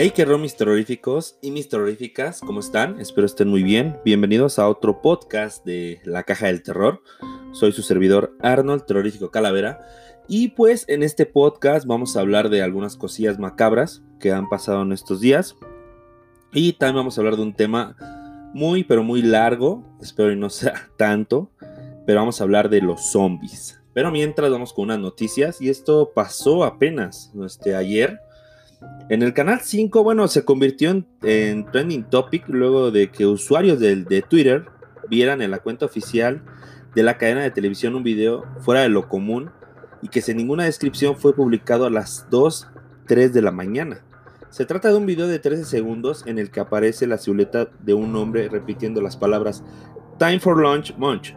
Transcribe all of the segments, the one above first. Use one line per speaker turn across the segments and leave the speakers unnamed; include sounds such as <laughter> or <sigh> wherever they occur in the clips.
Hey, qué mis terroríficos y mis terroríficas, ¿cómo están? Espero estén muy bien. Bienvenidos a otro podcast de La Caja del Terror. Soy su servidor Arnold, terrorífico Calavera. Y pues en este podcast vamos a hablar de algunas cosillas macabras que han pasado en estos días. Y también vamos a hablar de un tema muy, pero muy largo. Espero que no sea <laughs> tanto. Pero vamos a hablar de los zombies. Pero mientras vamos con unas noticias. Y esto pasó apenas este, ayer en el canal 5, bueno, se convirtió en, trending topic luego de que usuarios de, de, Twitter vieran en la cuenta oficial de la cadena de televisión un video fuera de lo común y que sin ninguna descripción fue publicado a las 2, 3 de la mañana. Se trata de un video de 13 segundos en el que aparece la silueta de un hombre repitiendo las palabras Time for Lunch, Munch,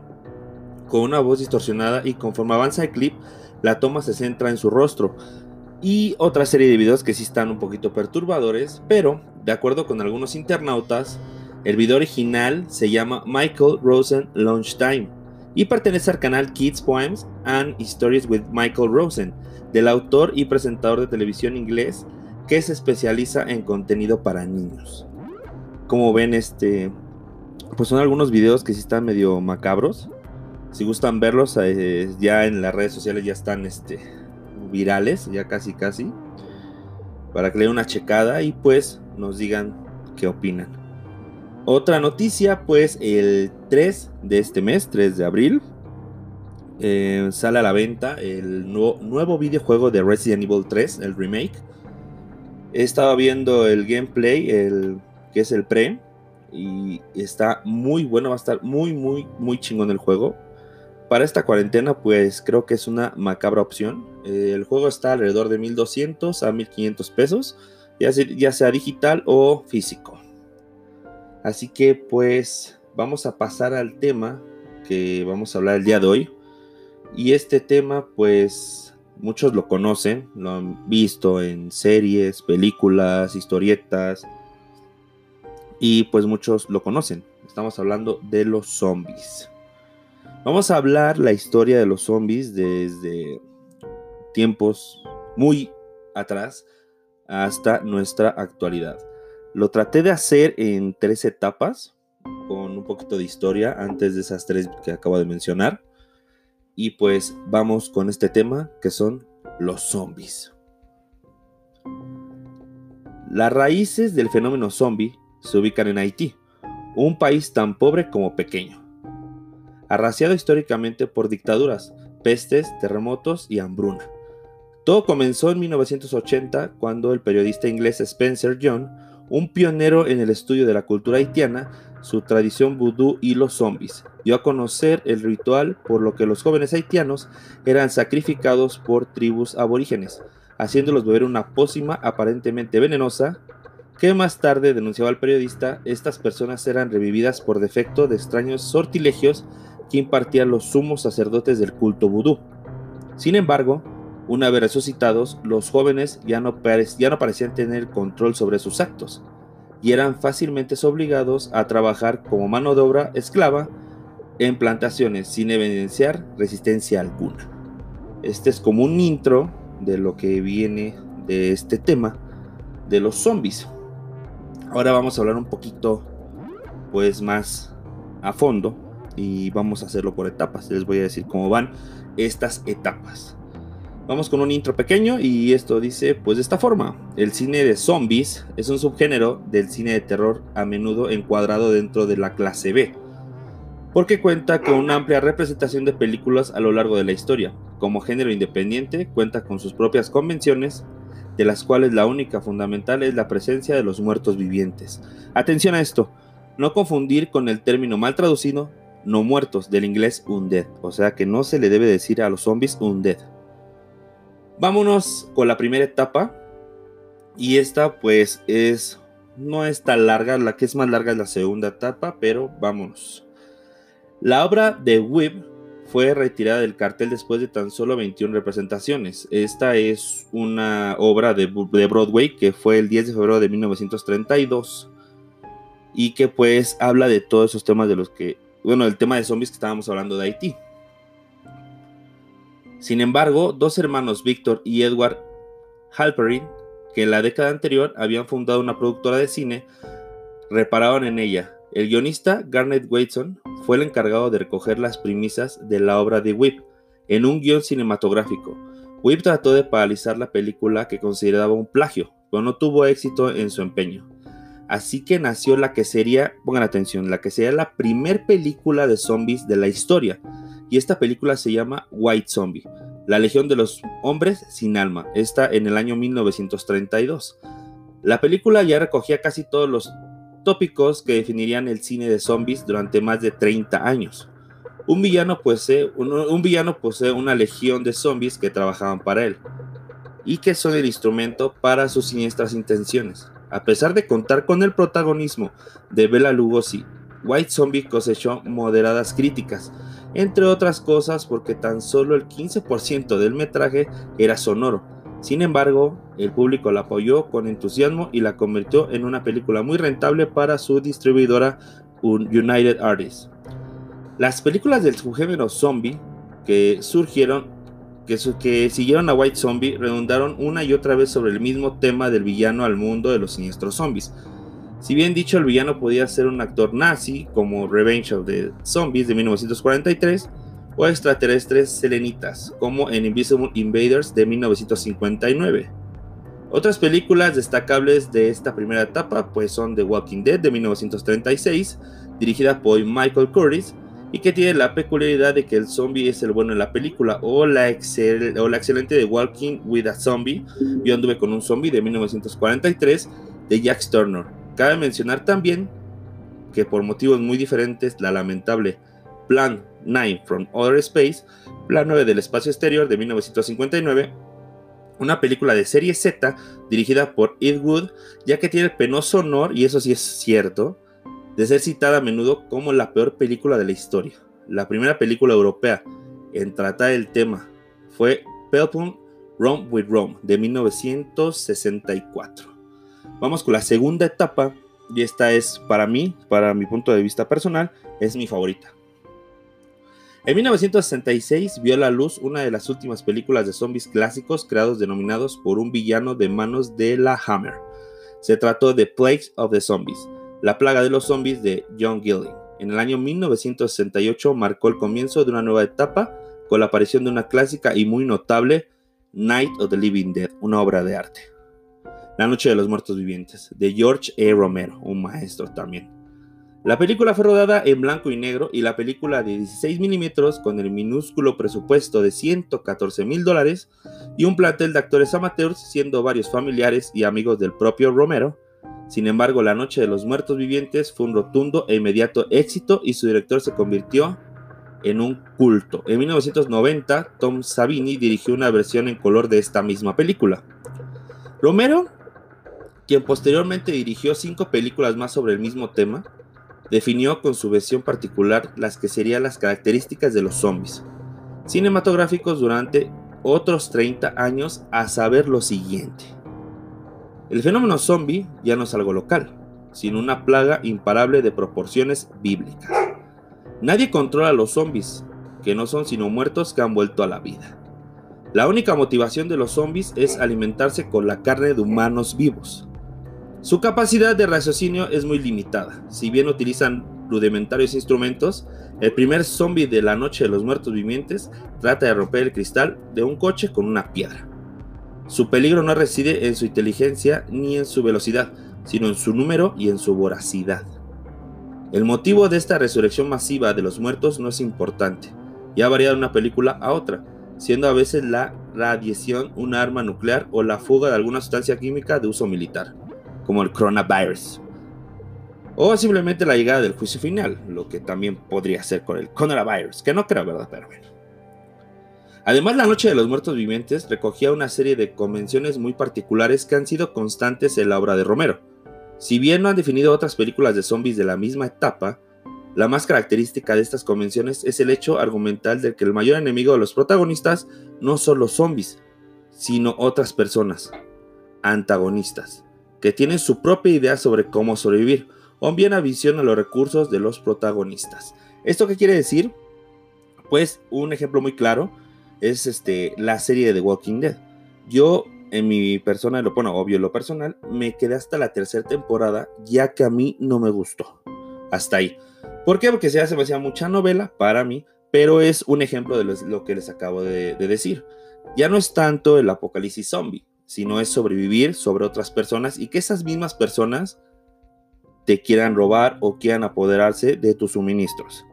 con una voz distorsionada y conforme avanza el clip, la toma se centra en su rostro y otra serie de videos que sí están un poquito perturbadores, pero de acuerdo con algunos internautas, el video original se llama Michael Rosen Lunchtime y pertenece al canal Kids Poems and Stories with Michael Rosen, del autor y presentador de televisión inglés que se especializa en contenido para niños. Como ven, este, pues son algunos videos que sí están medio macabros. Si gustan verlos, eh, ya en las redes sociales ya están este, virales, ya casi casi, para que le den una checada y pues nos digan qué opinan. Otra noticia, pues el 3 de este mes, 3 de abril, eh, sale a la venta el nuevo, videojuego de Resident Evil 3, el remake. Estaba viendo el gameplay, el, que es el pre, y está muy bueno, va a estar muy, muy, muy chingón el juego para esta cuarentena, pues creo que es una macabra opción. Eh, el juego está alrededor de 1200 a 1500 pesos, ya sea, ya sea digital o físico. Así que pues vamos a pasar al tema que vamos a hablar el día de hoy. Y este tema pues muchos lo conocen, lo han visto en series, películas, historietas. Y pues muchos lo conocen. Estamos hablando de los zombies. Vamos a hablar la historia de los zombies desde tiempos muy atrás hasta nuestra actualidad. Lo traté de hacer en tres etapas, con un poquito de historia antes de esas tres que acabo de mencionar. Y pues vamos con este tema que son los zombies. Las raíces del fenómeno zombie se ubican en Haití, un país tan pobre como pequeño arraciado históricamente por dictaduras, pestes, terremotos y hambruna. Todo comenzó en 1980 cuando el periodista inglés Spencer John, un pionero en el estudio de la cultura haitiana, su tradición vudú y los zombies, dio a conocer el ritual por lo que los jóvenes haitianos eran sacrificados por tribus aborígenes, haciéndolos beber una pócima aparentemente venenosa que más tarde denunciaba al periodista, estas personas eran revividas por defecto de extraños sortilegios que impartían los sumos sacerdotes del culto vudú. Sin embargo, una vez resucitados, los jóvenes ya no, ya no parecían tener control sobre sus actos y eran fácilmente obligados a trabajar como mano de obra esclava en plantaciones sin evidenciar resistencia alguna. Este es como un intro de lo que viene de este tema de los zombies. Ahora vamos a hablar un poquito pues más a fondo y vamos a hacerlo por etapas. Les voy a decir cómo van estas etapas. Vamos con un intro pequeño y esto dice pues de esta forma. El cine de zombies es un subgénero del cine de terror a menudo encuadrado dentro de la clase B, porque cuenta con una amplia representación de películas a lo largo de la historia. Como género independiente cuenta con sus propias convenciones, de las cuales la única fundamental es la presencia de los muertos vivientes. Atención a esto, no confundir con el término mal traducido no muertos, del inglés undead, o sea que no se le debe decir a los zombies undead. Vámonos con la primera etapa, y esta pues es, no es tan larga, la que es más larga es la segunda etapa, pero vámonos. La obra de Webb fue retirada del cartel después de tan solo 21 representaciones. Esta es una obra de, de Broadway que fue el 10 de febrero de 1932 y que pues habla de todos esos temas de los que bueno, el tema de zombies que estábamos hablando de Haití. Sin embargo, dos hermanos, Victor y Edward Halperin, que en la década anterior habían fundado una productora de cine, repararon en ella. El guionista Garnet Watson fue el encargado de recoger las premisas de la obra de Whip en un guion cinematográfico. Whip trató de paralizar la película que consideraba un plagio, pero no tuvo éxito en su empeño. Así que nació la que sería, pongan atención, la que sería la primer película de zombies de la historia. Y esta película se llama White Zombie, la Legión de los Hombres sin Alma. Está en el año 1932. La película ya recogía casi todos los tópicos que definirían el cine de zombies durante más de 30 años. Un villano, posee, un villano posee una legión de zombies que trabajaban para él y que son el instrumento para sus siniestras intenciones. A pesar de contar con el protagonismo de Bela Lugosi, White Zombie cosechó moderadas críticas, entre otras cosas porque tan solo el 15% del metraje era sonoro. Sin embargo, el público la apoyó con entusiasmo y la convirtió en una película muy rentable para su distribuidora United Artists. Las películas del subgénero zombie que surgieron que, siguieron a White Zombie redundaron una y otra vez sobre el mismo tema del villano al mundo de los siniestros zombies. Si bien dicho, el villano podía ser un actor nazi, como Revenge of the Zombies de 1943, o extraterrestres selenitas, como en Invisible Invaders de 1959. Otras películas destacables de esta primera etapa pues son The Walking Dead de 1936, dirigida por Michael Curtis, y que tiene la peculiaridad de que el zombie es el bueno en la película o la, o la excelente de Walking with a Zombie, yo anduve con un zombie de 1943 de Jack Turner. Cabe mencionar también que por motivos muy diferentes la lamentable Plan 9 from Outer Space, Plan 9 del espacio exterior de 1959, una película de serie Z dirigida por Ed Wood, ya que tiene el penoso honor, y eso sí es cierto, de ser citada a menudo como la peor película de la historia. La primera película europea en tratar el tema fue Pelton Rome with Rome de 1964. Vamos con la segunda etapa y esta es para mí, para mi punto de vista personal, es mi favorita. En 1966 vio a la luz una de las últimas películas de zombies clásicos creados denominados por un villano de manos de la Hammer. Se trató de Plagues of the Zombies, la plaga de los zombies de John Gilling. En el año 1968 marcó el comienzo de una nueva etapa con la aparición de una clásica y muy notable Night of the Living Dead, una obra de arte. La Noche de los Muertos Vivientes, de George E. Romero, un maestro también. La película fue rodada en blanco y negro y la película de 16 milímetros con el minúsculo presupuesto de 114 mil dólares y un plantel de actores amateurs siendo varios familiares y amigos del propio Romero sin embargo, La Noche de los Muertos Vivientes fue un rotundo e inmediato éxito y su director se convirtió en un culto. En 1990, Tom Savini dirigió una versión en color de esta misma película. Romero, quien posteriormente dirigió cinco películas más sobre el mismo tema, definió con su versión particular las que serían las características de los zombies cinematográficos durante otros 30 años a saber lo siguiente. El fenómeno zombie ya no es algo local, sino una plaga imparable de proporciones bíblicas. Nadie controla a los zombies, que no son sino muertos que han vuelto a la vida. La única motivación de los zombies es alimentarse con la carne de humanos vivos. Su capacidad de raciocinio es muy limitada. Si bien utilizan rudimentarios instrumentos, el primer zombie de la noche de los muertos vivientes trata de romper el cristal de un coche con una piedra. Su peligro no reside en su inteligencia ni en su velocidad, sino en su número y en su voracidad. El motivo de esta resurrección masiva de los muertos no es importante, y ha variado de una película a otra, siendo a veces la radiación un arma nuclear o la fuga de alguna sustancia química de uso militar, como el coronavirus. O simplemente la llegada del juicio final, lo que también podría ser con el coronavirus, que no creo, ¿verdad? Pero bueno. Además, la Noche de los Muertos Vivientes recogía una serie de convenciones muy particulares que han sido constantes en la obra de Romero. Si bien no han definido otras películas de zombies de la misma etapa, la más característica de estas convenciones es el hecho argumental de que el mayor enemigo de los protagonistas no son los zombies, sino otras personas, antagonistas, que tienen su propia idea sobre cómo sobrevivir, o bien a los recursos de los protagonistas. ¿Esto qué quiere decir? Pues un ejemplo muy claro es este, la serie de The Walking Dead. Yo en mi persona, lo bueno, obvio, lo personal, me quedé hasta la tercera temporada, ya que a mí no me gustó. Hasta ahí. ¿Por qué? Porque se hace hacía mucha novela para mí, pero es un ejemplo de lo que les acabo de decir. Ya no es tanto el apocalipsis zombie, sino es sobrevivir sobre otras personas y que esas mismas personas te quieran robar o quieran apoderarse de tus suministros.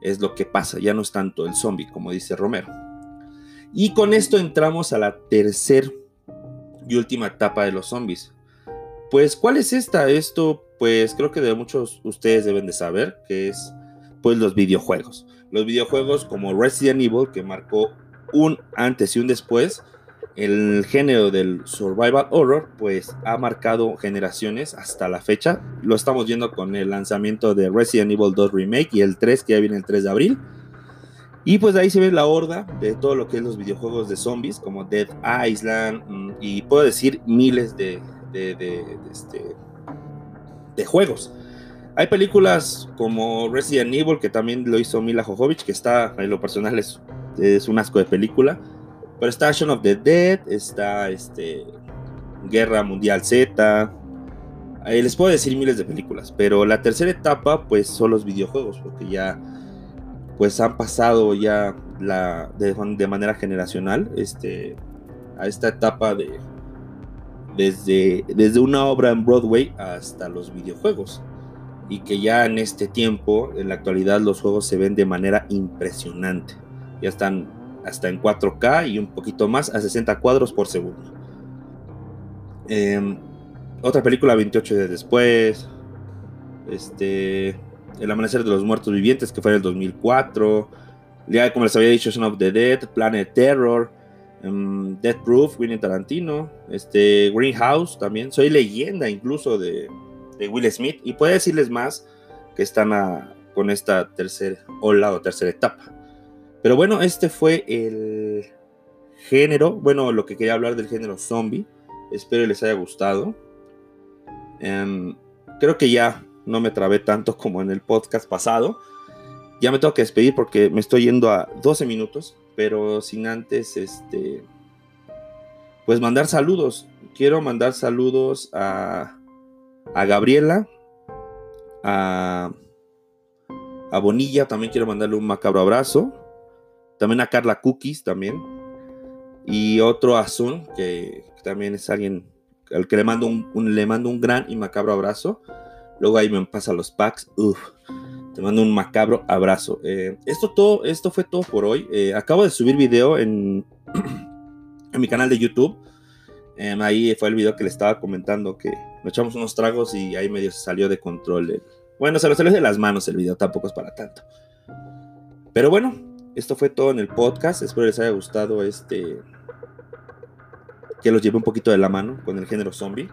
Es lo que pasa, ya no es tanto el zombie, como dice Romero. Y con esto entramos a la tercera y última etapa de los zombies. Pues, ¿cuál es esta? Esto, pues creo que de muchos ustedes deben de saber, que es pues los videojuegos. Los videojuegos como Resident Evil, que marcó un antes y un después, el género del survival horror pues ha marcado generaciones hasta la fecha. Lo estamos viendo con el lanzamiento de Resident Evil 2 Remake y el 3 que ya viene el 3 de abril. Y pues ahí se ve la horda de todo lo que es los videojuegos de zombies como Dead Island mm, y puedo decir miles de, de, este, de juegos. Hay películas como Resident Evil que también lo hizo Mila Jovovich que está en lo personal es, es un asco de película. Pero está Shaun of the Dead, está este, Guerra Mundial Z. les puedo decir miles de películas, pero la tercera etapa pues son los videojuegos, porque ya pues han pasado ya la, de, manera generacional este, a esta etapa de desde, desde una obra en Broadway hasta los videojuegos y que ya en este tiempo, en la actualidad, los juegos se ven de manera impresionante. Ya están hasta en 4K y un poquito más a 60 cuadros por segundo. Em, otra película 28 días después. Este. El Amanecer de los Muertos Vivientes, que fue en el 2004. Ya, como les había dicho, Son of the Dead, Planet Terror, um, Death Proof, Winnie Tarantino, este, Greenhouse también. Soy leyenda incluso de, Will Smith. Y puede decirles más que están con esta tercera ola o tercera etapa. Pero bueno, este fue el género, bueno, lo que quería hablar del género zombie. Espero les haya gustado. Em, creo que ya no me trabé tanto <laughs> como en el podcast pasado. Ya me tengo que despedir porque me estoy yendo a 12 minutos, pero sin antes, este, pues mandar saludos. Quiero mandar saludos a, a Gabriela, a, a Bonilla, también quiero mandarle un macabro abrazo. También a Carla Cookies también. Y otro Azul, que, también es alguien al que le mando un, le mando un gran y macabro abrazo. Luego ahí me pasa los packs. Uf, te mando un macabro abrazo. Eh, esto, todo, esto fue todo por hoy. Eh, acabo de subir video en, <clears throat> en mi canal de YouTube. Em, ahí fue el video que le estaba comentando que nos echamos unos tragos y ahí medio se salió de control. bueno, se lo salió de las manos el video, tampoco es para tanto. Pero bueno, esto fue todo en el podcast. Espero les haya gustado este. Que los lleve un poquito de la mano con el género zombie.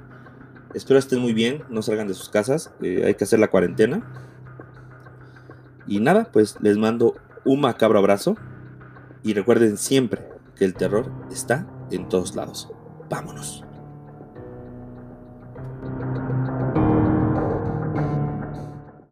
Espero estén muy bien, no salgan de sus casas. Eh, hay que hacer la cuarentena. Y nada, pues les mando un macabro abrazo. Y recuerden siempre que el terror está en todos lados. Vámonos.